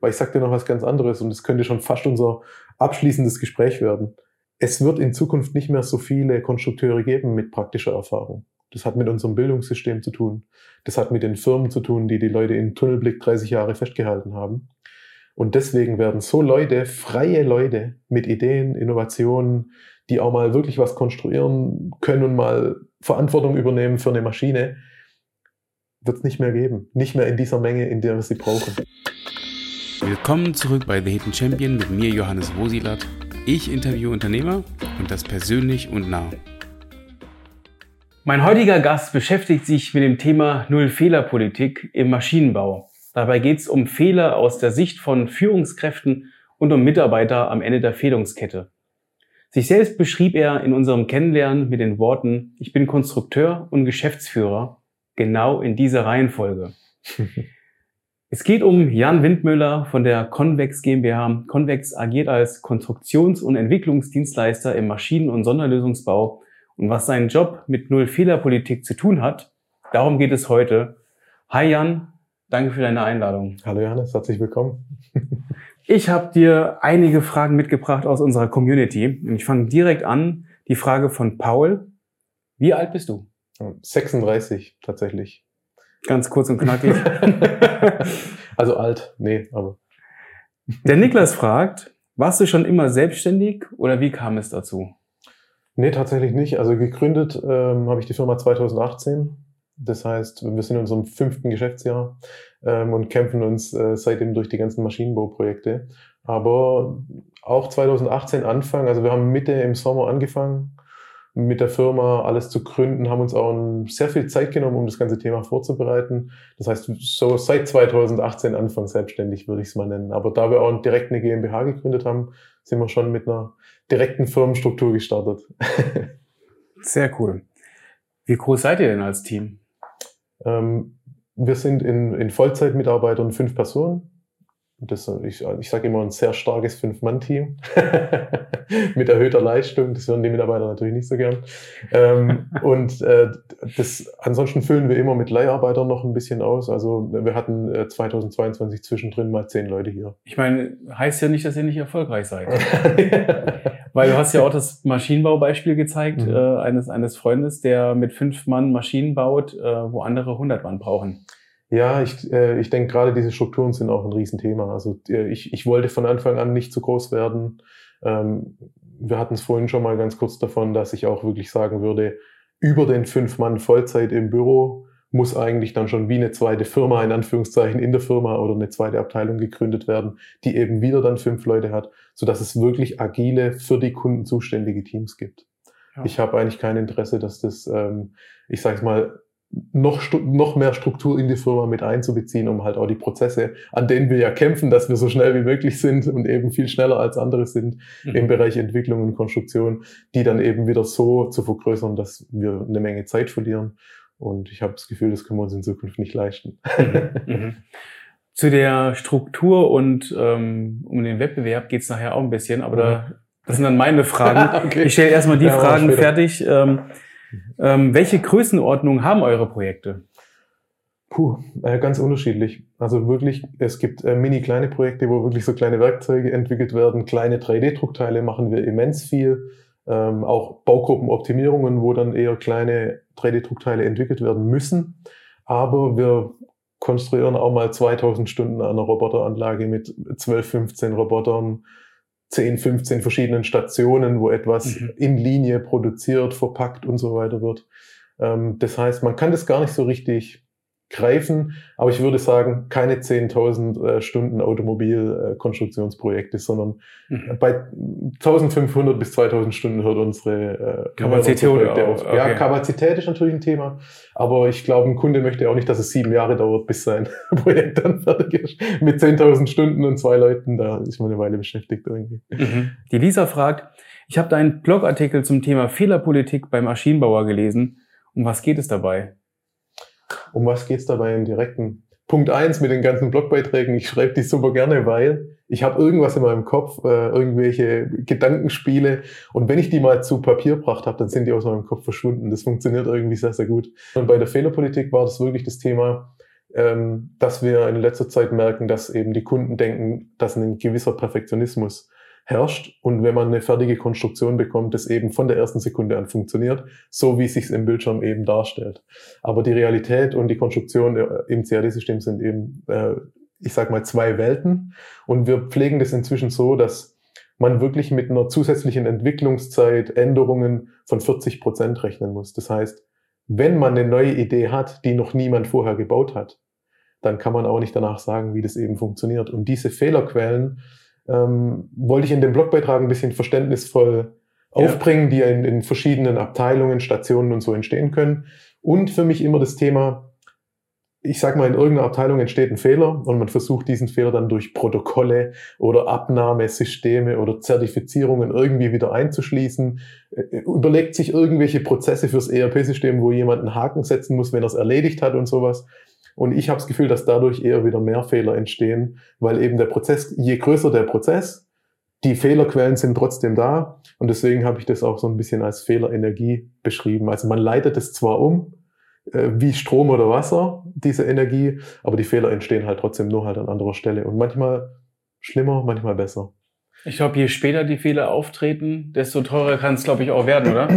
weil ich sag dir noch was ganz anderes und es könnte schon fast unser abschließendes Gespräch werden. Es wird in Zukunft nicht mehr so viele Konstrukteure geben mit praktischer Erfahrung. Das hat mit unserem Bildungssystem zu tun. Das hat mit den Firmen zu tun, die die Leute in Tunnelblick 30 Jahre festgehalten haben. Und deswegen werden so Leute, freie Leute mit Ideen, Innovationen, die auch mal wirklich was konstruieren können und mal Verantwortung übernehmen für eine Maschine, wird es nicht mehr geben. Nicht mehr in dieser Menge, in der wir sie brauchen. Willkommen zurück bei The Hidden Champion mit mir, Johannes Wosilat. Ich interviewe Unternehmer und das persönlich und nah. Mein heutiger Gast beschäftigt sich mit dem Thema Null-Fehler-Politik im Maschinenbau. Dabei geht es um Fehler aus der Sicht von Führungskräften und um Mitarbeiter am Ende der Fädungskette. Sich selbst beschrieb er in unserem Kennenlernen mit den Worten, ich bin Konstrukteur und Geschäftsführer, genau in dieser Reihenfolge. es geht um Jan Windmüller von der Convex GmbH. Convex agiert als Konstruktions- und Entwicklungsdienstleister im Maschinen- und Sonderlösungsbau. Und was seinen Job mit Null-Fehler-Politik zu tun hat, darum geht es heute. Hi Jan, danke für deine Einladung. Hallo Johannes, herzlich willkommen. Ich habe dir einige Fragen mitgebracht aus unserer Community. Und ich fange direkt an. Die Frage von Paul. Wie alt bist du? 36 tatsächlich. Ganz kurz und knackig. also alt, nee, aber. Der Niklas fragt, warst du schon immer selbstständig oder wie kam es dazu? Nee, tatsächlich nicht. Also gegründet ähm, habe ich die Firma 2018 das heißt, wir sind in unserem fünften Geschäftsjahr ähm, und kämpfen uns äh, seitdem durch die ganzen Maschinenbauprojekte. Aber auch 2018 Anfang, also wir haben Mitte im Sommer angefangen mit der Firma alles zu gründen, haben uns auch sehr viel Zeit genommen, um das ganze Thema vorzubereiten. Das heißt, so seit 2018 Anfang selbstständig würde ich es mal nennen. Aber da wir auch direkt eine GmbH gegründet haben, sind wir schon mit einer direkten Firmenstruktur gestartet. Sehr cool. Wie groß seid ihr denn als Team? Ähm, wir sind in, in Vollzeitmitarbeitern fünf Personen. Das, ich ich sage immer ein sehr starkes Fünf-Mann-Team mit erhöhter Leistung. Das hören die Mitarbeiter natürlich nicht so gern. Ähm, und äh, das, ansonsten füllen wir immer mit Leiharbeitern noch ein bisschen aus. Also wir hatten äh, 2022 zwischendrin mal zehn Leute hier. Ich meine, heißt ja nicht, dass ihr nicht erfolgreich seid. Weil du hast ja auch das Maschinenbaubeispiel gezeigt mhm. äh, eines, eines Freundes, der mit fünf Mann Maschinen baut, äh, wo andere hundert Mann brauchen. Ja, ich, äh, ich denke gerade diese Strukturen sind auch ein Riesenthema. Also äh, ich, ich wollte von Anfang an nicht zu groß werden. Ähm, wir hatten es vorhin schon mal ganz kurz davon, dass ich auch wirklich sagen würde, über den fünf Mann Vollzeit im Büro muss eigentlich dann schon wie eine zweite Firma in Anführungszeichen in der Firma oder eine zweite Abteilung gegründet werden, die eben wieder dann fünf Leute hat, so dass es wirklich agile für die Kunden zuständige Teams gibt. Ja. Ich habe eigentlich kein Interesse, dass das, ähm, ich sage mal, noch, noch mehr Struktur in die Firma mit einzubeziehen, um halt auch die Prozesse, an denen wir ja kämpfen, dass wir so schnell wie möglich sind und eben viel schneller als andere sind mhm. im Bereich Entwicklung und Konstruktion, die dann eben wieder so zu vergrößern, dass wir eine Menge Zeit verlieren. Und ich habe das Gefühl, das können wir uns in Zukunft nicht leisten. Mhm. mhm. Zu der Struktur und ähm, um den Wettbewerb geht's nachher auch ein bisschen, aber da, das sind dann meine Fragen. okay. Ich stelle erstmal die ja, Fragen fertig. Ähm, ähm, welche Größenordnung haben eure Projekte? Puh, äh, ganz unterschiedlich. Also wirklich, es gibt äh, mini kleine Projekte, wo wirklich so kleine Werkzeuge entwickelt werden. Kleine 3D-Druckteile machen wir immens viel. Ähm, auch Baugruppenoptimierungen, wo dann eher kleine 3D-Druckteile entwickelt werden müssen. Aber wir konstruieren auch mal 2000 Stunden an einer Roboteranlage mit 12, 15 Robotern, 10, 15 verschiedenen Stationen, wo etwas mhm. in Linie produziert, verpackt und so weiter wird. Ähm, das heißt, man kann das gar nicht so richtig greifen, aber ich würde sagen, keine 10.000 äh, Stunden Automobilkonstruktionsprojekte, sondern mhm. bei 1.500 bis 2.000 Stunden hört unsere äh, Kapazität auf. Okay. Ja, Kapazität ist natürlich ein Thema, aber ich glaube, ein Kunde möchte auch nicht, dass es sieben Jahre dauert, bis sein Projekt dann fertig ist. Mit 10.000 Stunden und zwei Leuten, da ist man eine Weile beschäftigt irgendwie. Mhm. Die Lisa fragt, ich habe deinen Blogartikel zum Thema Fehlerpolitik beim Maschinenbauer gelesen. Um was geht es dabei? Um was geht's dabei im direkten? Punkt eins mit den ganzen Blogbeiträgen, ich schreibe die super gerne, weil ich habe irgendwas in meinem Kopf, äh, irgendwelche Gedankenspiele und wenn ich die mal zu Papier gebracht habe, dann sind die aus meinem Kopf verschwunden. Das funktioniert irgendwie sehr, sehr gut. Und bei der Fehlerpolitik war das wirklich das Thema, ähm, dass wir in letzter Zeit merken, dass eben die Kunden denken, dass ein gewisser Perfektionismus herrscht und wenn man eine fertige Konstruktion bekommt, das eben von der ersten Sekunde an funktioniert, so wie es sich im Bildschirm eben darstellt. Aber die Realität und die Konstruktion äh, im CAD-System sind eben, äh, ich sag mal, zwei Welten und wir pflegen das inzwischen so, dass man wirklich mit einer zusätzlichen Entwicklungszeit Änderungen von 40 Prozent rechnen muss. Das heißt, wenn man eine neue Idee hat, die noch niemand vorher gebaut hat, dann kann man auch nicht danach sagen, wie das eben funktioniert. Und diese Fehlerquellen ähm, wollte ich in dem Blogbeitrag ein bisschen verständnisvoll ja. aufbringen, die in, in verschiedenen Abteilungen, Stationen und so entstehen können. Und für mich immer das Thema, ich sag mal, in irgendeiner Abteilung entsteht ein Fehler und man versucht diesen Fehler dann durch Protokolle oder Abnahmesysteme oder Zertifizierungen irgendwie wieder einzuschließen, überlegt sich irgendwelche Prozesse fürs ERP-System, wo jemand einen Haken setzen muss, wenn er es erledigt hat und sowas. Und ich habe das Gefühl, dass dadurch eher wieder mehr Fehler entstehen, weil eben der Prozess, je größer der Prozess, die Fehlerquellen sind trotzdem da. Und deswegen habe ich das auch so ein bisschen als Fehlerenergie beschrieben. Also man leitet es zwar um, äh, wie Strom oder Wasser, diese Energie, aber die Fehler entstehen halt trotzdem nur halt an anderer Stelle. Und manchmal schlimmer, manchmal besser. Ich glaube, je später die Fehler auftreten, desto teurer kann es, glaube ich, auch werden, oder?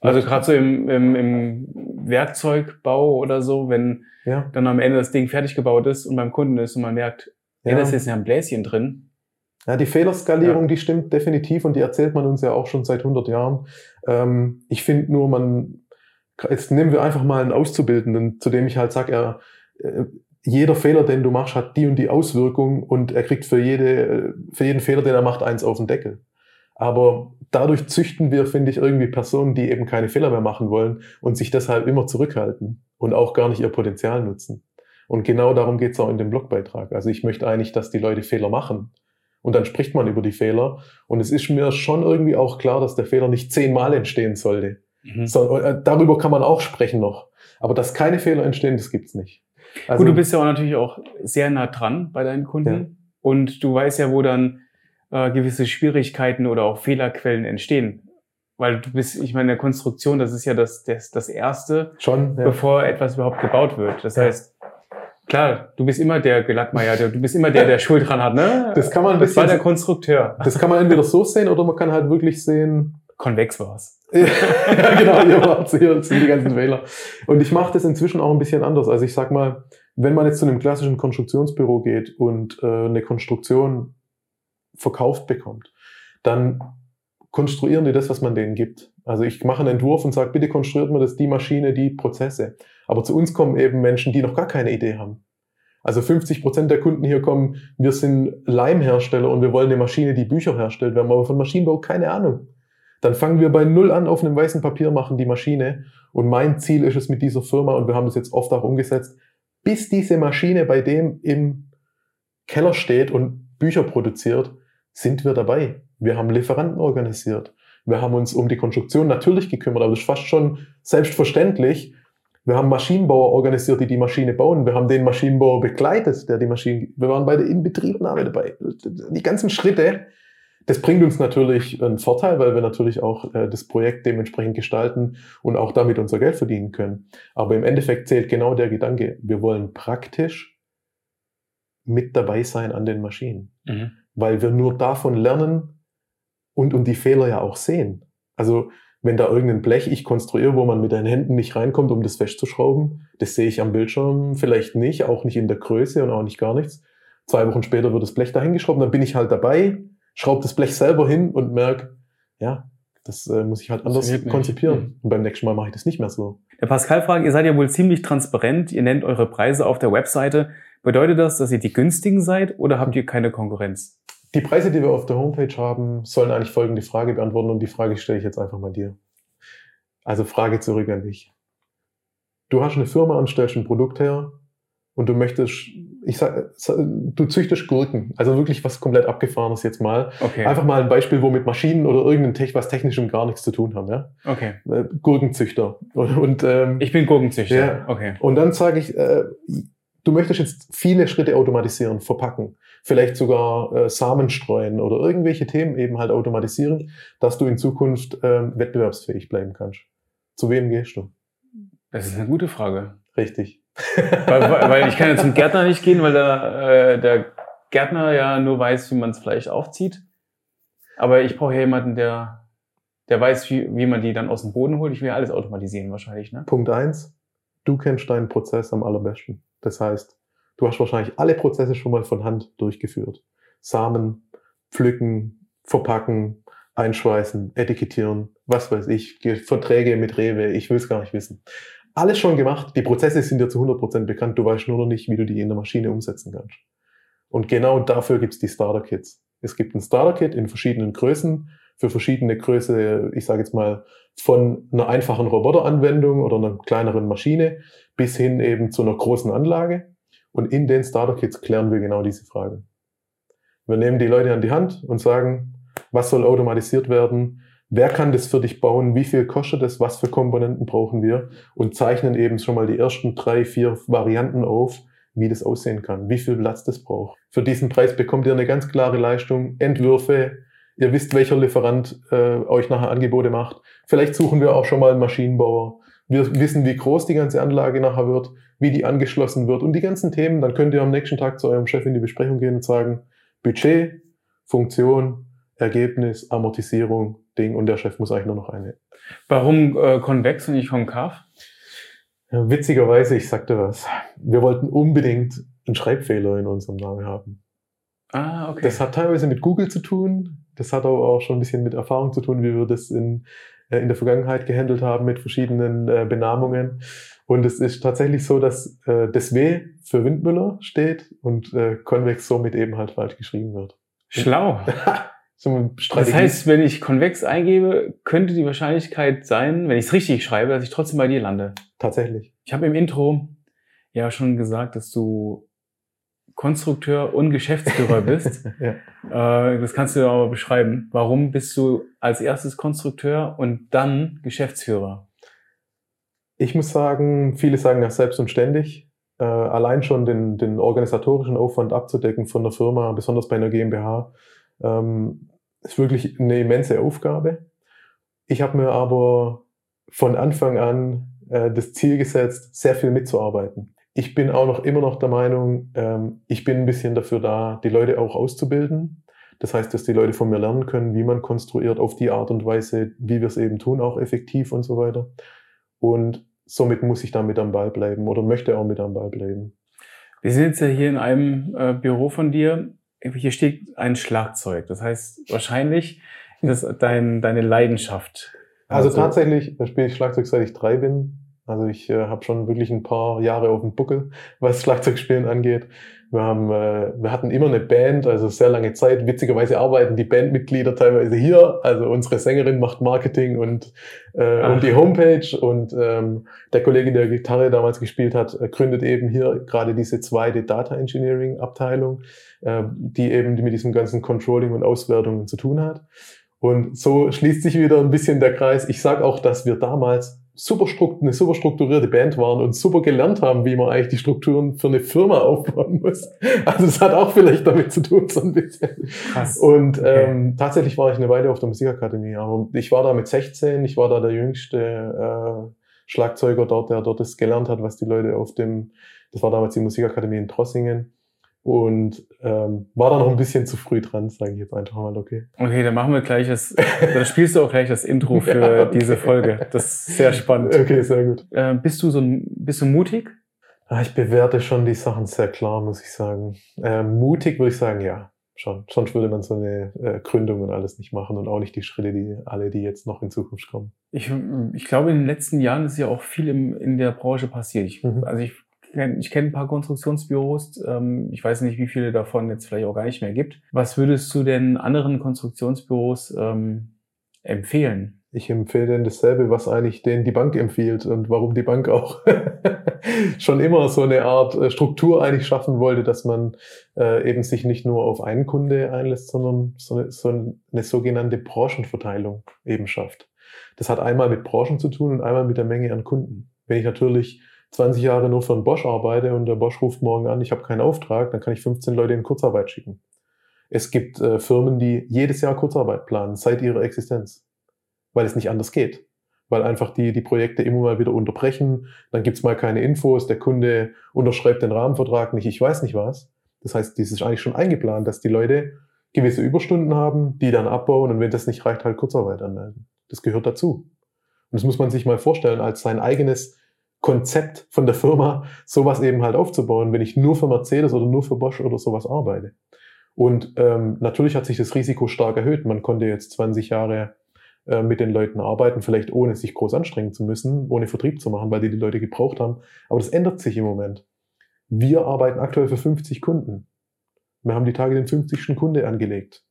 Also gerade so im, im, im Werkzeugbau oder so, wenn ja. dann am Ende das Ding fertig gebaut ist und beim Kunden ist und man merkt, ja, ja da ist jetzt ja ein Bläschen drin. Ja, die Fehlerskalierung, ja. die stimmt definitiv und die erzählt man uns ja auch schon seit 100 Jahren. Ähm, ich finde nur, man, jetzt nehmen wir einfach mal einen Auszubildenden, zu dem ich halt sage, er, äh, jeder Fehler, den du machst, hat die und die Auswirkung und er kriegt für, jede, für jeden Fehler, den er macht, eins auf den Deckel. Aber dadurch züchten wir, finde ich, irgendwie Personen, die eben keine Fehler mehr machen wollen und sich deshalb immer zurückhalten und auch gar nicht ihr Potenzial nutzen. Und genau darum geht es auch in dem Blogbeitrag. Also ich möchte eigentlich, dass die Leute Fehler machen. Und dann spricht man über die Fehler. Und es ist mir schon irgendwie auch klar, dass der Fehler nicht zehnmal entstehen sollte. Mhm. So, äh, darüber kann man auch sprechen noch. Aber dass keine Fehler entstehen, das gibt's nicht. Also, Gut, du bist ja auch natürlich auch sehr nah dran bei deinen Kunden. Ja. Und du weißt ja, wo dann äh, gewisse Schwierigkeiten oder auch Fehlerquellen entstehen. Weil du bist, ich meine, der Konstruktion, das ist ja das, das, das Erste, Schon, ja. bevor etwas überhaupt gebaut wird. Das ja. heißt, klar, du bist immer der Gelackmeier, du bist immer der, der Schuld dran hat, ne? Das kann man ein bisschen, das war der Konstrukteur. Das kann man entweder so sehen oder man kann halt wirklich sehen. Konvex war's. ja, genau, ihr wart hier sind die ganzen Fehler. Und ich mache das inzwischen auch ein bisschen anders. Also ich sag mal, wenn man jetzt zu einem klassischen Konstruktionsbüro geht und äh, eine Konstruktion verkauft bekommt, dann konstruieren die das, was man denen gibt. Also ich mache einen Entwurf und sage, bitte konstruiert mir das, die Maschine, die Prozesse. Aber zu uns kommen eben Menschen, die noch gar keine Idee haben. Also 50 Prozent der Kunden hier kommen, wir sind Leimhersteller und wir wollen eine Maschine, die Bücher herstellt. Wir haben aber von Maschinenbau keine Ahnung. Dann fangen wir bei Null an auf einem weißen Papier, machen die Maschine. Und mein Ziel ist es mit dieser Firma, und wir haben das jetzt oft auch umgesetzt, bis diese Maschine bei dem im Keller steht und Bücher produziert, sind wir dabei. Wir haben Lieferanten organisiert. Wir haben uns um die Konstruktion natürlich gekümmert, aber das ist fast schon selbstverständlich. Wir haben Maschinenbauer organisiert, die die Maschine bauen. Wir haben den Maschinenbauer begleitet, der die Maschine, wir waren bei der Inbetriebnahme dabei. Die ganzen Schritte, das bringt uns natürlich einen Vorteil, weil wir natürlich auch äh, das Projekt dementsprechend gestalten und auch damit unser Geld verdienen können. Aber im Endeffekt zählt genau der Gedanke, wir wollen praktisch mit dabei sein an den Maschinen. Mhm weil wir nur davon lernen und, und die Fehler ja auch sehen. Also wenn da irgendein Blech ich konstruiere, wo man mit den Händen nicht reinkommt, um das festzuschrauben, das sehe ich am Bildschirm vielleicht nicht, auch nicht in der Größe und auch nicht gar nichts. Zwei Wochen später wird das Blech da hingeschraubt, dann bin ich halt dabei, schraube das Blech selber hin und merke, ja, das äh, muss ich halt anders konzipieren. Mhm. Und beim nächsten Mal mache ich das nicht mehr so. Der Pascal fragt, ihr seid ja wohl ziemlich transparent, ihr nennt eure Preise auf der Webseite. Bedeutet das, dass ihr die günstigen seid oder habt ihr keine Konkurrenz? Die Preise, die wir auf der Homepage haben, sollen eigentlich folgende Frage beantworten und die Frage stelle ich jetzt einfach mal dir. Also Frage zurück an dich. Du hast eine Firma und stellst ein Produkt her und du möchtest, ich sag, du züchtest Gurken, also wirklich was komplett abgefahrenes jetzt mal. Okay. Einfach mal ein Beispiel, wo mit Maschinen oder irgendeinem Tech, was technischem gar nichts zu tun haben, ja. Okay. Äh, Gurkenzüchter. Und, und ähm, ich bin Gurkenzüchter. Ja. Okay. Und dann sage ich, äh, du möchtest jetzt viele Schritte automatisieren, verpacken vielleicht sogar äh, Samen streuen oder irgendwelche Themen eben halt automatisieren, dass du in Zukunft äh, wettbewerbsfähig bleiben kannst. Zu wem gehst du? Das ist eine gute Frage. Richtig. weil, weil, ich kann ja zum Gärtner nicht gehen, weil der, äh, der Gärtner ja nur weiß, wie man es Fleisch aufzieht. Aber ich brauche ja jemanden, der, der weiß, wie, wie man die dann aus dem Boden holt. Ich will ja alles automatisieren wahrscheinlich. Ne? Punkt eins: Du kennst deinen Prozess am allerbesten. Das heißt, du hast wahrscheinlich alle Prozesse schon mal von Hand durchgeführt. Samen, pflücken, verpacken, einschweißen, etikettieren, was weiß ich, Verträge mit Rewe, ich will es gar nicht wissen. Alles schon gemacht, die Prozesse sind dir zu 100% bekannt, du weißt nur noch nicht, wie du die in der Maschine umsetzen kannst. Und genau dafür gibt's die Starter-Kits. Es gibt ein Starter-Kit in verschiedenen Größen, für verschiedene Größe, ich sage jetzt mal, von einer einfachen Roboteranwendung oder einer kleineren Maschine bis hin eben zu einer großen Anlage. Und in den Starter-Kits klären wir genau diese Fragen. Wir nehmen die Leute an die Hand und sagen, was soll automatisiert werden, wer kann das für dich bauen, wie viel kostet es, was für Komponenten brauchen wir und zeichnen eben schon mal die ersten drei, vier Varianten auf, wie das aussehen kann, wie viel Platz das braucht. Für diesen Preis bekommt ihr eine ganz klare Leistung, Entwürfe, ihr wisst, welcher Lieferant äh, euch nachher Angebote macht. Vielleicht suchen wir auch schon mal einen Maschinenbauer. Wir wissen, wie groß die ganze Anlage nachher wird, wie die angeschlossen wird und die ganzen Themen. Dann könnt ihr am nächsten Tag zu eurem Chef in die Besprechung gehen und sagen, Budget, Funktion, Ergebnis, Amortisierung, Ding und der Chef muss eigentlich nur noch eine. Warum äh, konvex und nicht konkav? Ja, witzigerweise, ich sagte was. Wir wollten unbedingt einen Schreibfehler in unserem Namen haben. Ah, okay. Das hat teilweise mit Google zu tun. Das hat aber auch schon ein bisschen mit Erfahrung zu tun, wie wir das in, in der Vergangenheit gehandelt haben mit verschiedenen äh, Benamungen. Und es ist tatsächlich so, dass äh, das W für Windmüller steht und äh, konvex somit eben halt falsch geschrieben wird. Schlau. das heißt, wenn ich konvex eingebe, könnte die Wahrscheinlichkeit sein, wenn ich es richtig schreibe, dass ich trotzdem bei dir lande. Tatsächlich. Ich habe im Intro ja schon gesagt, dass du Konstrukteur und Geschäftsführer bist. ja. äh, das kannst du aber beschreiben. Warum bist du als erstes Konstrukteur und dann Geschäftsführer? Ich muss sagen, viele sagen ja selbst und ständig. Äh, allein schon den, den organisatorischen Aufwand abzudecken von der Firma, besonders bei einer GmbH, ähm, ist wirklich eine immense Aufgabe. Ich habe mir aber von Anfang an äh, das Ziel gesetzt, sehr viel mitzuarbeiten. Ich bin auch noch immer noch der Meinung, ähm, ich bin ein bisschen dafür da, die Leute auch auszubilden. Das heißt, dass die Leute von mir lernen können, wie man konstruiert auf die Art und Weise, wie wir es eben tun, auch effektiv und so weiter. Und somit muss ich da mit am Ball bleiben oder möchte auch mit am Ball bleiben. Wir sind jetzt ja hier in einem äh, Büro von dir. Hier steht ein Schlagzeug. Das heißt, wahrscheinlich ist das dein, deine Leidenschaft. Also, also tatsächlich spiele ich Schlagzeug seit ich drei bin. Also ich äh, habe schon wirklich ein paar Jahre auf dem Buckel, was Schlagzeugspielen angeht. Wir, haben, äh, wir hatten immer eine Band, also sehr lange Zeit. Witzigerweise arbeiten die Bandmitglieder teilweise hier. Also unsere Sängerin macht Marketing und, äh, und die Homepage. Und ähm, der Kollege, der Gitarre damals gespielt hat, äh, gründet eben hier gerade diese zweite Data Engineering Abteilung, äh, die eben mit diesem ganzen Controlling und Auswertungen zu tun hat. Und so schließt sich wieder ein bisschen der Kreis. Ich sage auch, dass wir damals super eine super strukturierte Band waren und super gelernt haben, wie man eigentlich die Strukturen für eine Firma aufbauen muss. Also es hat auch vielleicht damit zu tun, so ein bisschen. Krass. Und okay. ähm, tatsächlich war ich eine Weile auf der Musikakademie, aber ich war da mit 16, ich war da der jüngste äh, Schlagzeuger dort, der dort das gelernt hat, was die Leute auf dem, das war damals die Musikakademie in Trossingen, und ähm, war da noch ein bisschen zu früh dran, sage ich jetzt einfach mal, okay. Okay, dann machen wir gleich das, dann spielst du auch gleich das Intro für ja, okay. diese Folge. Das ist sehr spannend. Okay, sehr gut. Äh, bist du so bist du mutig? Ah, ich bewerte schon die Sachen sehr klar, muss ich sagen. Äh, mutig würde ich sagen, ja, schon. Sonst würde man so eine äh, Gründung und alles nicht machen und auch nicht die Schritte, die alle, die jetzt noch in Zukunft kommen. Ich, ich glaube, in den letzten Jahren ist ja auch viel im, in der Branche passiert. Ich, mhm. Also ich ich kenne ein paar Konstruktionsbüros. Ähm, ich weiß nicht, wie viele davon jetzt vielleicht auch gar nicht mehr gibt. Was würdest du denn anderen Konstruktionsbüros ähm, empfehlen? Ich empfehle denn dasselbe, was eigentlich denen die Bank empfiehlt und warum die Bank auch schon immer so eine Art äh, Struktur eigentlich schaffen wollte, dass man äh, eben sich nicht nur auf einen Kunde einlässt, sondern so eine, so eine sogenannte Branchenverteilung eben schafft. Das hat einmal mit Branchen zu tun und einmal mit der Menge an Kunden. Wenn ich natürlich 20 Jahre nur für einen Bosch arbeite und der Bosch ruft morgen an, ich habe keinen Auftrag, dann kann ich 15 Leute in Kurzarbeit schicken. Es gibt äh, Firmen, die jedes Jahr Kurzarbeit planen, seit ihrer Existenz, weil es nicht anders geht. weil einfach die, die Projekte immer mal wieder unterbrechen. Dann gibt's mal keine Infos, der Kunde unterschreibt den Rahmenvertrag nicht, ich weiß nicht was. Das heißt, das ist eigentlich schon eingeplant, dass die Leute gewisse Überstunden haben, die dann abbauen und wenn das nicht reicht, halt Kurzarbeit anmelden. Das gehört dazu. Und das muss man sich mal vorstellen, als sein eigenes Konzept von der Firma, sowas eben halt aufzubauen, wenn ich nur für Mercedes oder nur für Bosch oder sowas arbeite. Und ähm, natürlich hat sich das Risiko stark erhöht. Man konnte jetzt 20 Jahre äh, mit den Leuten arbeiten, vielleicht ohne sich groß anstrengen zu müssen, ohne Vertrieb zu machen, weil die die Leute gebraucht haben. Aber das ändert sich im Moment. Wir arbeiten aktuell für 50 Kunden. Wir haben die Tage den 50. Kunde angelegt.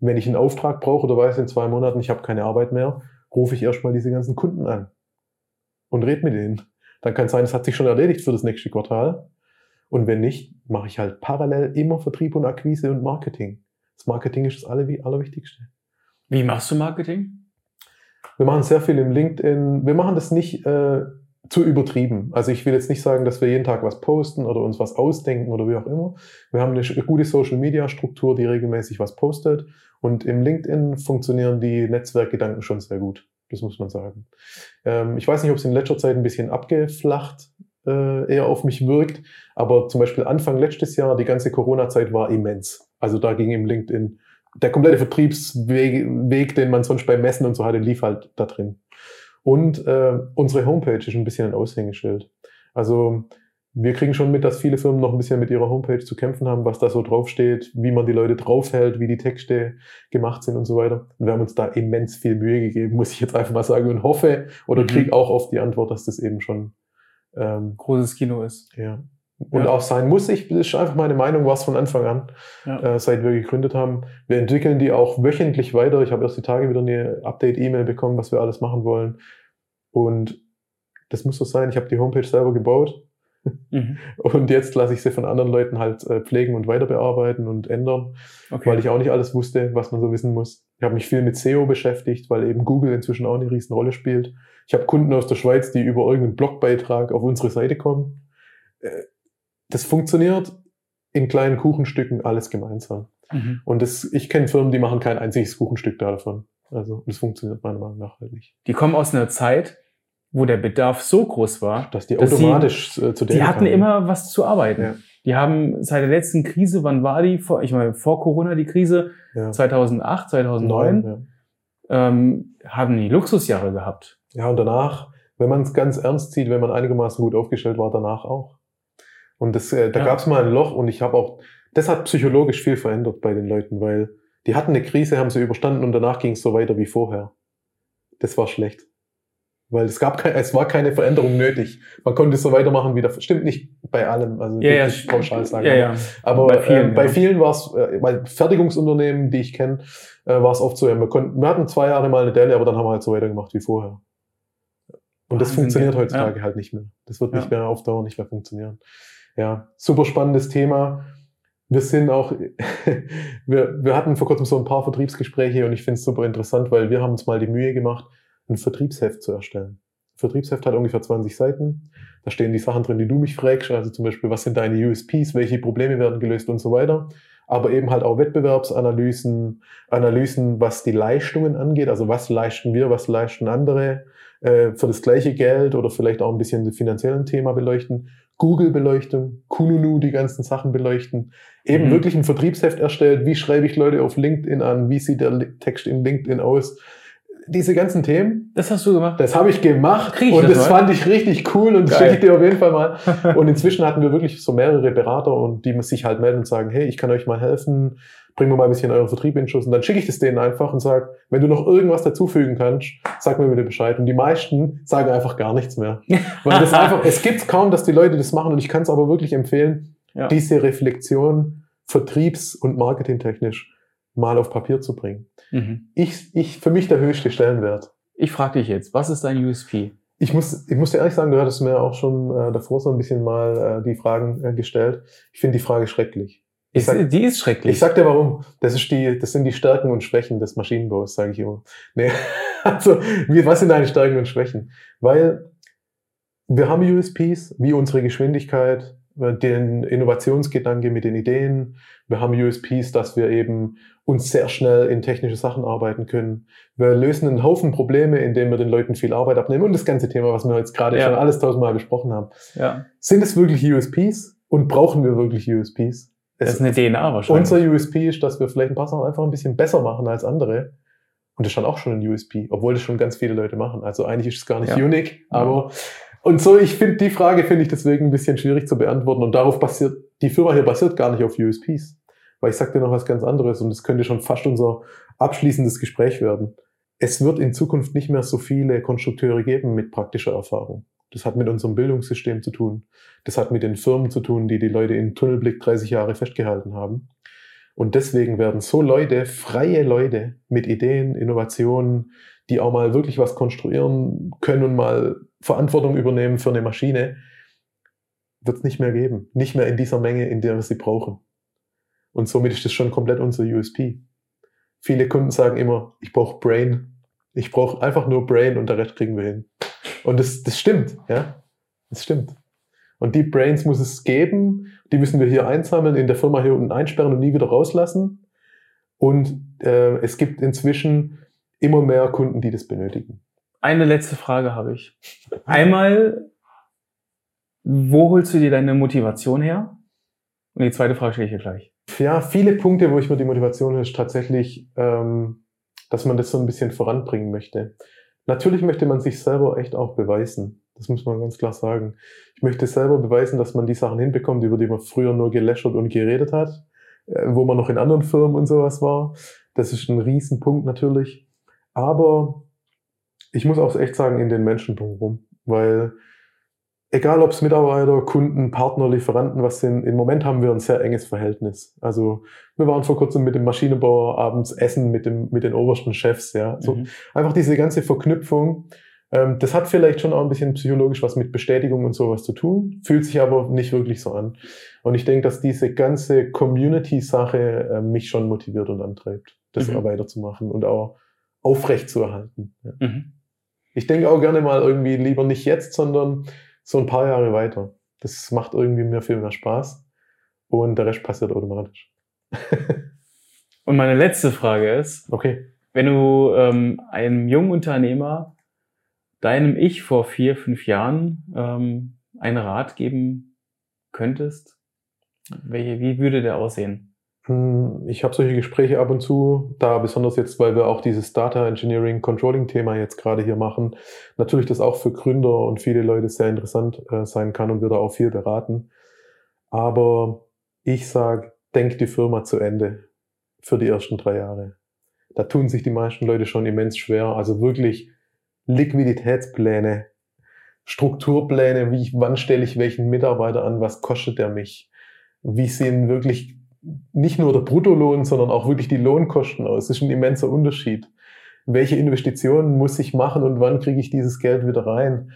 Wenn ich einen Auftrag brauche oder weiß in zwei Monaten, ich habe keine Arbeit mehr, rufe ich erstmal diese ganzen Kunden an und rede mit denen. Dann kann es sein, es hat sich schon erledigt für das nächste Quartal. Und wenn nicht, mache ich halt parallel immer Vertrieb und Akquise und Marketing. Das Marketing ist das Allerwichtigste. Wie machst du Marketing? Wir machen sehr viel im LinkedIn. Wir machen das nicht äh, zu übertrieben. Also ich will jetzt nicht sagen, dass wir jeden Tag was posten oder uns was ausdenken oder wie auch immer. Wir haben eine gute Social-Media-Struktur, die regelmäßig was postet. Und im LinkedIn funktionieren die Netzwerkgedanken schon sehr gut. Das muss man sagen. Ähm, ich weiß nicht, ob es in letzter Zeit ein bisschen abgeflacht äh, eher auf mich wirkt. Aber zum Beispiel Anfang letztes Jahr, die ganze Corona-Zeit war immens. Also da ging im LinkedIn der komplette Vertriebsweg, Weg, den man sonst bei Messen und so hatte, lief halt da drin. Und äh, unsere Homepage ist ein bisschen ein Aushängeschild. Also wir kriegen schon mit, dass viele Firmen noch ein bisschen mit ihrer Homepage zu kämpfen haben, was da so draufsteht, wie man die Leute draufhält, wie die Texte gemacht sind und so weiter. Und wir haben uns da immens viel Mühe gegeben, muss ich jetzt einfach mal sagen, und hoffe oder mhm. kriege auch oft die Antwort, dass das eben schon ähm, großes Kino ist. Ja. Und ja. auch sein muss. Ich, das ist einfach meine Meinung, war es von Anfang an, ja. äh, seit wir gegründet haben. Wir entwickeln die auch wöchentlich weiter. Ich habe erst die Tage wieder eine Update-E-Mail bekommen, was wir alles machen wollen. Und das muss so sein. Ich habe die Homepage selber gebaut. Mhm. Und jetzt lasse ich sie von anderen Leuten halt äh, pflegen und weiter bearbeiten und ändern, okay. weil ich auch nicht alles wusste, was man so wissen muss. Ich habe mich viel mit SEO beschäftigt, weil eben Google inzwischen auch eine riesen Rolle spielt. Ich habe Kunden aus der Schweiz, die über irgendeinen Blogbeitrag auf unsere Seite kommen. Äh, das funktioniert in kleinen Kuchenstücken alles gemeinsam. Mhm. Und das, ich kenne Firmen, die machen kein einziges Kuchenstück davon. Also das funktioniert meiner Meinung nach halt nicht. Die kommen aus einer Zeit, wo der Bedarf so groß war, dass die automatisch sie, äh, zu denen Die hatten kamen. immer was zu arbeiten. Ja. Die haben seit der letzten Krise, wann war die? Vor, ich meine, vor Corona die Krise, ja. 2008, 2009, 9, ja. ähm, haben die Luxusjahre gehabt. Ja, und danach, wenn man es ganz ernst sieht, wenn man einigermaßen gut aufgestellt war, danach auch. Und das, äh, da ja. gab es mal ein Loch und ich habe auch, das hat psychologisch viel verändert bei den Leuten, weil die hatten eine Krise, haben sie überstanden und danach ging es so weiter wie vorher. Das war schlecht. Weil es gab kein, es war keine Veränderung nötig. Man konnte so weitermachen wie das. Stimmt nicht bei allem, also ja, ja, pauschal sagen. Ja, ja. Aber bei vielen, äh, bei vielen war es, äh, bei Fertigungsunternehmen, die ich kenne, äh, war es oft so, ja, wir, konnten, wir hatten zwei Jahre mal eine Delle, aber dann haben wir halt so weitergemacht wie vorher. Und das funktioniert heutzutage halt nicht mehr. Das wird nicht mehr auf Dauer nicht mehr funktionieren. Ja, super spannendes Thema. Wir sind auch, wir, wir hatten vor kurzem so ein paar Vertriebsgespräche und ich finde es super interessant, weil wir haben uns mal die Mühe gemacht, ein Vertriebsheft zu erstellen. Ein Vertriebsheft hat ungefähr 20 Seiten. Da stehen die Sachen drin, die du mich fragst, also zum Beispiel, was sind deine USPs, welche Probleme werden gelöst und so weiter. Aber eben halt auch Wettbewerbsanalysen, Analysen, was die Leistungen angeht, also was leisten wir, was leisten andere äh, für das gleiche Geld oder vielleicht auch ein bisschen das finanziellen Thema beleuchten. Google-Beleuchtung, Kununu, die ganzen Sachen beleuchten. Eben mhm. wirklich ein Vertriebsheft erstellt. Wie schreibe ich Leute auf LinkedIn an? Wie sieht der Text in LinkedIn aus? Diese ganzen Themen. Das hast du gemacht? Das habe ich gemacht ich und das, das fand ich richtig cool und das schicke ich dir auf jeden Fall mal. und inzwischen hatten wir wirklich so mehrere Berater und die sich halt melden und sagen, hey, ich kann euch mal helfen, bringen wir mal ein bisschen euren Vertrieb in Schuss. Und dann schicke ich das denen einfach und sage, wenn du noch irgendwas dazufügen kannst, sag mir bitte Bescheid. Und die meisten sagen einfach gar nichts mehr. Weil das einfach, es gibt kaum, dass die Leute das machen und ich kann es aber wirklich empfehlen, ja. diese Reflexion vertriebs- und marketingtechnisch mal auf Papier zu bringen. Mhm. Ich, ich, für mich der höchste Stellenwert. Ich frage dich jetzt, was ist dein USP? Ich muss, ich muss dir ehrlich sagen, du hattest mir auch schon äh, davor so ein bisschen mal äh, die Fragen äh, gestellt. Ich finde die Frage schrecklich. Ich sag, die ist schrecklich. Ich sag dir warum. Das ist die, das sind die Stärken und Schwächen des Maschinenbaus, sage ich immer. Nee, also, was sind deine Stärken und Schwächen? Weil wir haben USPs, wie unsere Geschwindigkeit, den Innovationsgedanke mit den Ideen. Wir haben USPs, dass wir eben uns sehr schnell in technische Sachen arbeiten können. Wir lösen einen Haufen Probleme, indem wir den Leuten viel Arbeit abnehmen. Und das ganze Thema, was wir jetzt gerade ja. schon alles tausendmal besprochen haben. Ja. Sind es wirklich USPs? Und brauchen wir wirklich USPs? Das ist eine DNA wahrscheinlich. Unser USP ist, dass wir vielleicht ein paar Sachen einfach ein bisschen besser machen als andere. Und das ist schon auch schon ein USP, obwohl das schon ganz viele Leute machen. Also eigentlich ist es gar nicht ja. unique, aber und so, ich finde die Frage finde ich deswegen ein bisschen schwierig zu beantworten. Und darauf basiert, die Firma hier basiert gar nicht auf USPs. Weil ich sag dir noch was ganz anderes und das könnte schon fast unser abschließendes Gespräch werden. Es wird in Zukunft nicht mehr so viele Konstrukteure geben mit praktischer Erfahrung. Das hat mit unserem Bildungssystem zu tun. Das hat mit den Firmen zu tun, die die Leute in Tunnelblick 30 Jahre festgehalten haben. Und deswegen werden so Leute, freie Leute mit Ideen, Innovationen, die auch mal wirklich was konstruieren können und mal Verantwortung übernehmen für eine Maschine, wird es nicht mehr geben. Nicht mehr in dieser Menge, in der wir sie brauchen. Und somit ist das schon komplett unser USP. Viele Kunden sagen immer, ich brauche Brain. Ich brauche einfach nur Brain und der Rest kriegen wir hin. Und das, das stimmt, ja. Das stimmt. Und die Brains muss es geben. Die müssen wir hier einsammeln, in der Firma hier unten einsperren und nie wieder rauslassen. Und äh, es gibt inzwischen immer mehr Kunden, die das benötigen. Eine letzte Frage habe ich. Einmal, wo holst du dir deine Motivation her? Und die zweite Frage stelle ich dir gleich. Ja, viele Punkte, wo ich mir die Motivation höre, ist tatsächlich, ähm, dass man das so ein bisschen voranbringen möchte. Natürlich möchte man sich selber echt auch beweisen. Das muss man ganz klar sagen. Ich möchte selber beweisen, dass man die Sachen hinbekommt, über die man früher nur geläschert und geredet hat, äh, wo man noch in anderen Firmen und sowas war. Das ist ein Riesenpunkt natürlich. Aber ich muss auch echt sagen, in den Menschen drumherum, weil egal ob es Mitarbeiter, Kunden, Partner, Lieferanten, was sind, im Moment haben wir ein sehr enges Verhältnis. Also wir waren vor kurzem mit dem Maschinenbauer abends essen mit, dem, mit den obersten Chefs, ja. So mhm. einfach diese ganze Verknüpfung. Ähm, das hat vielleicht schon auch ein bisschen psychologisch was mit Bestätigung und sowas zu tun, fühlt sich aber nicht wirklich so an. Und ich denke, dass diese ganze Community-Sache äh, mich schon motiviert und antreibt, das mhm. weiterzumachen und auch aufrecht zu erhalten. Ja. Mhm. Ich denke auch gerne mal irgendwie lieber nicht jetzt, sondern so ein paar Jahre weiter. Das macht irgendwie mir viel mehr Spaß und der Rest passiert automatisch. und meine letzte Frage ist, okay. wenn du ähm, einem jungen Unternehmer, deinem Ich vor vier, fünf Jahren ähm, einen Rat geben könntest, welche, wie würde der aussehen? Hm, ich habe solche Gespräche ab und zu, da besonders jetzt, weil wir auch dieses Data Engineering Controlling Thema jetzt gerade hier machen, natürlich das auch für Gründer und viele Leute sehr interessant äh, sein kann und wir da auch viel beraten. Aber ich sage, denk die Firma zu Ende für die ersten drei Jahre. Da tun sich die meisten Leute schon immens schwer. Also wirklich Liquiditätspläne, Strukturpläne, wie ich, wann stelle ich welchen Mitarbeiter an, was kostet der mich? Wie sehen wirklich nicht nur der Bruttolohn, sondern auch wirklich die Lohnkosten aus. Das ist ein immenser Unterschied. Welche Investitionen muss ich machen und wann kriege ich dieses Geld wieder rein?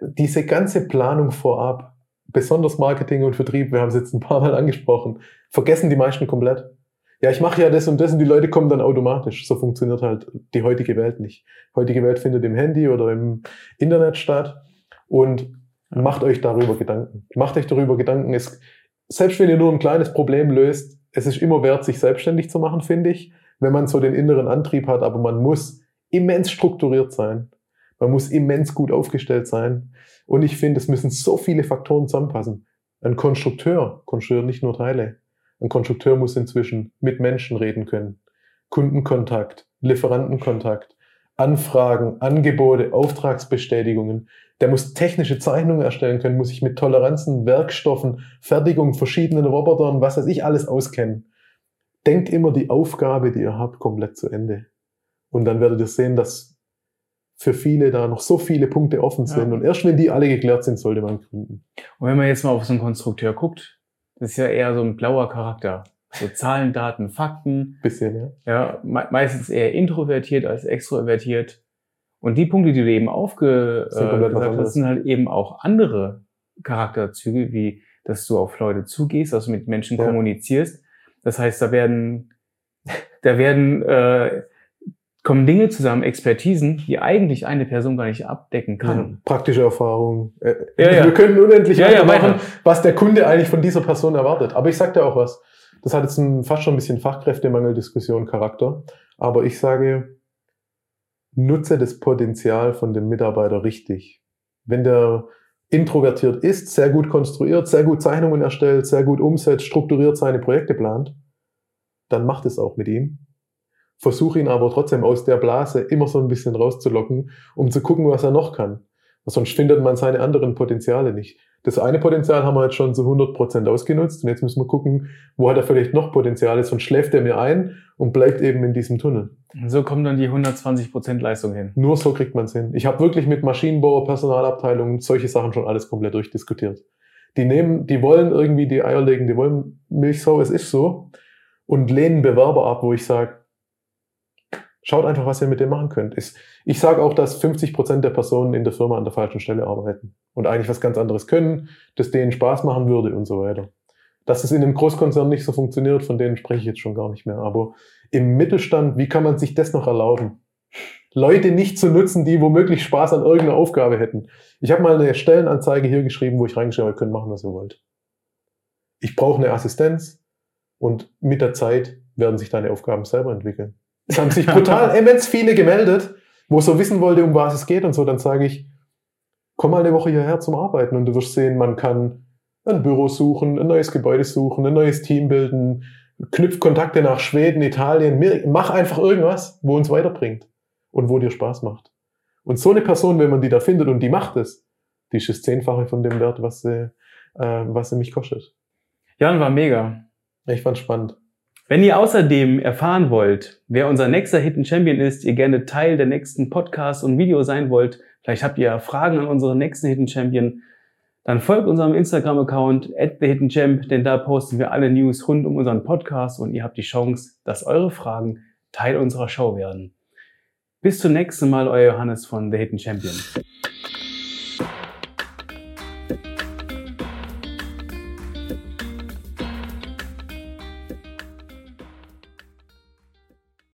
Diese ganze Planung vorab, besonders Marketing und Vertrieb, wir haben es jetzt ein paar Mal angesprochen, vergessen die meisten komplett. Ja, ich mache ja das und das und die Leute kommen dann automatisch. So funktioniert halt die heutige Welt nicht. Die heutige Welt findet im Handy oder im Internet statt und macht euch darüber Gedanken. Macht euch darüber Gedanken. Es, selbst wenn ihr nur ein kleines Problem löst, es ist immer wert, sich selbstständig zu machen, finde ich, wenn man so den inneren Antrieb hat, aber man muss immens strukturiert sein. Man muss immens gut aufgestellt sein. Und ich finde, es müssen so viele Faktoren zusammenpassen. Ein Konstrukteur konstruiert nicht nur Teile. Ein Konstrukteur muss inzwischen mit Menschen reden können. Kundenkontakt, Lieferantenkontakt, Anfragen, Angebote, Auftragsbestätigungen. Der muss technische Zeichnungen erstellen können, muss sich mit Toleranzen, Werkstoffen, Fertigung, verschiedenen Robotern, was weiß ich, alles auskennen. Denkt immer die Aufgabe, die ihr habt, komplett zu Ende. Und dann werdet ihr sehen, dass für viele da noch so viele Punkte offen sind. Ja. Und erst wenn die alle geklärt sind, sollte man gründen. Und wenn man jetzt mal auf so einen Konstrukteur guckt, das ist ja eher so ein blauer Charakter. So Zahlen, Daten, Fakten. Bisschen, ja. Ja, me meistens eher introvertiert als extrovertiert. Und die Punkte, die du eben aufgesagt äh, hast, sind halt eben auch andere Charakterzüge, wie dass du auf Leute zugehst, dass du mit Menschen ja. kommunizierst. Das heißt, da werden, da werden äh, kommen Dinge zusammen, Expertisen, die eigentlich eine Person gar nicht abdecken kann. Ja, praktische Erfahrung. Äh, Ja, ja. Wir können unendlich Ja, weiter. was der Kunde eigentlich von dieser Person erwartet. Aber ich sag dir auch was. Das hat jetzt ein, fast schon ein bisschen Fachkräftemangel-Diskussion Charakter. Aber ich sage, nutze das Potenzial von dem Mitarbeiter richtig. Wenn der introvertiert ist, sehr gut konstruiert, sehr gut Zeichnungen erstellt, sehr gut umsetzt, strukturiert seine Projekte plant, dann macht es auch mit ihm. Versuche ihn aber trotzdem aus der Blase immer so ein bisschen rauszulocken, um zu gucken, was er noch kann. Sonst findet man seine anderen Potenziale nicht. Das eine Potenzial haben wir jetzt schon zu 100% ausgenutzt und jetzt müssen wir gucken, wo hat er vielleicht noch Potenziale, sonst schläft er mir ein und bleibt eben in diesem Tunnel. Und so kommen dann die 120% Leistung hin. Nur so kriegt man es hin. Ich habe wirklich mit Maschinenbauer, Personalabteilungen solche Sachen schon alles komplett durchdiskutiert. Die nehmen, die wollen irgendwie die Eier legen, die wollen Milchsau, es ist so, und lehnen Bewerber ab, wo ich sage, schaut einfach, was ihr mit dem machen könnt. Ich sage auch, dass 50% der Personen in der Firma an der falschen Stelle arbeiten und eigentlich was ganz anderes können, das denen Spaß machen würde und so weiter. Dass es in einem Großkonzern nicht so funktioniert, von denen spreche ich jetzt schon gar nicht mehr. Aber im Mittelstand, wie kann man sich das noch erlauben? Leute nicht zu nutzen, die womöglich Spaß an irgendeiner Aufgabe hätten. Ich habe mal eine Stellenanzeige hier geschrieben, wo ich reingeschrieben habe, ihr könnt machen, was ihr wollt. Ich brauche eine Assistenz und mit der Zeit werden sich deine Aufgaben selber entwickeln. Es haben sich brutal immens viele gemeldet, wo so wissen wollte, um was es geht und so. Dann sage ich, komm mal eine Woche hierher zum Arbeiten und du wirst sehen, man kann ein Büro suchen, ein neues Gebäude suchen, ein neues Team bilden, knüpft Kontakte nach Schweden, Italien, mach einfach irgendwas, wo uns weiterbringt und wo dir Spaß macht. Und so eine Person, wenn man die da findet und die macht es, die ist das Zehnfache von dem Wert, was sie, äh, was sie mich kostet. Jan war mega. Ich fand's spannend. Wenn ihr außerdem erfahren wollt, wer unser nächster Hidden Champion ist, ihr gerne Teil der nächsten Podcasts und Videos sein wollt, vielleicht habt ihr Fragen an unseren nächsten Hidden Champion, dann folgt unserem Instagram-Account at the Hidden Champ, denn da posten wir alle News rund um unseren Podcast und ihr habt die Chance, dass eure Fragen Teil unserer Show werden. Bis zum nächsten Mal, euer Johannes von The Hidden Champion.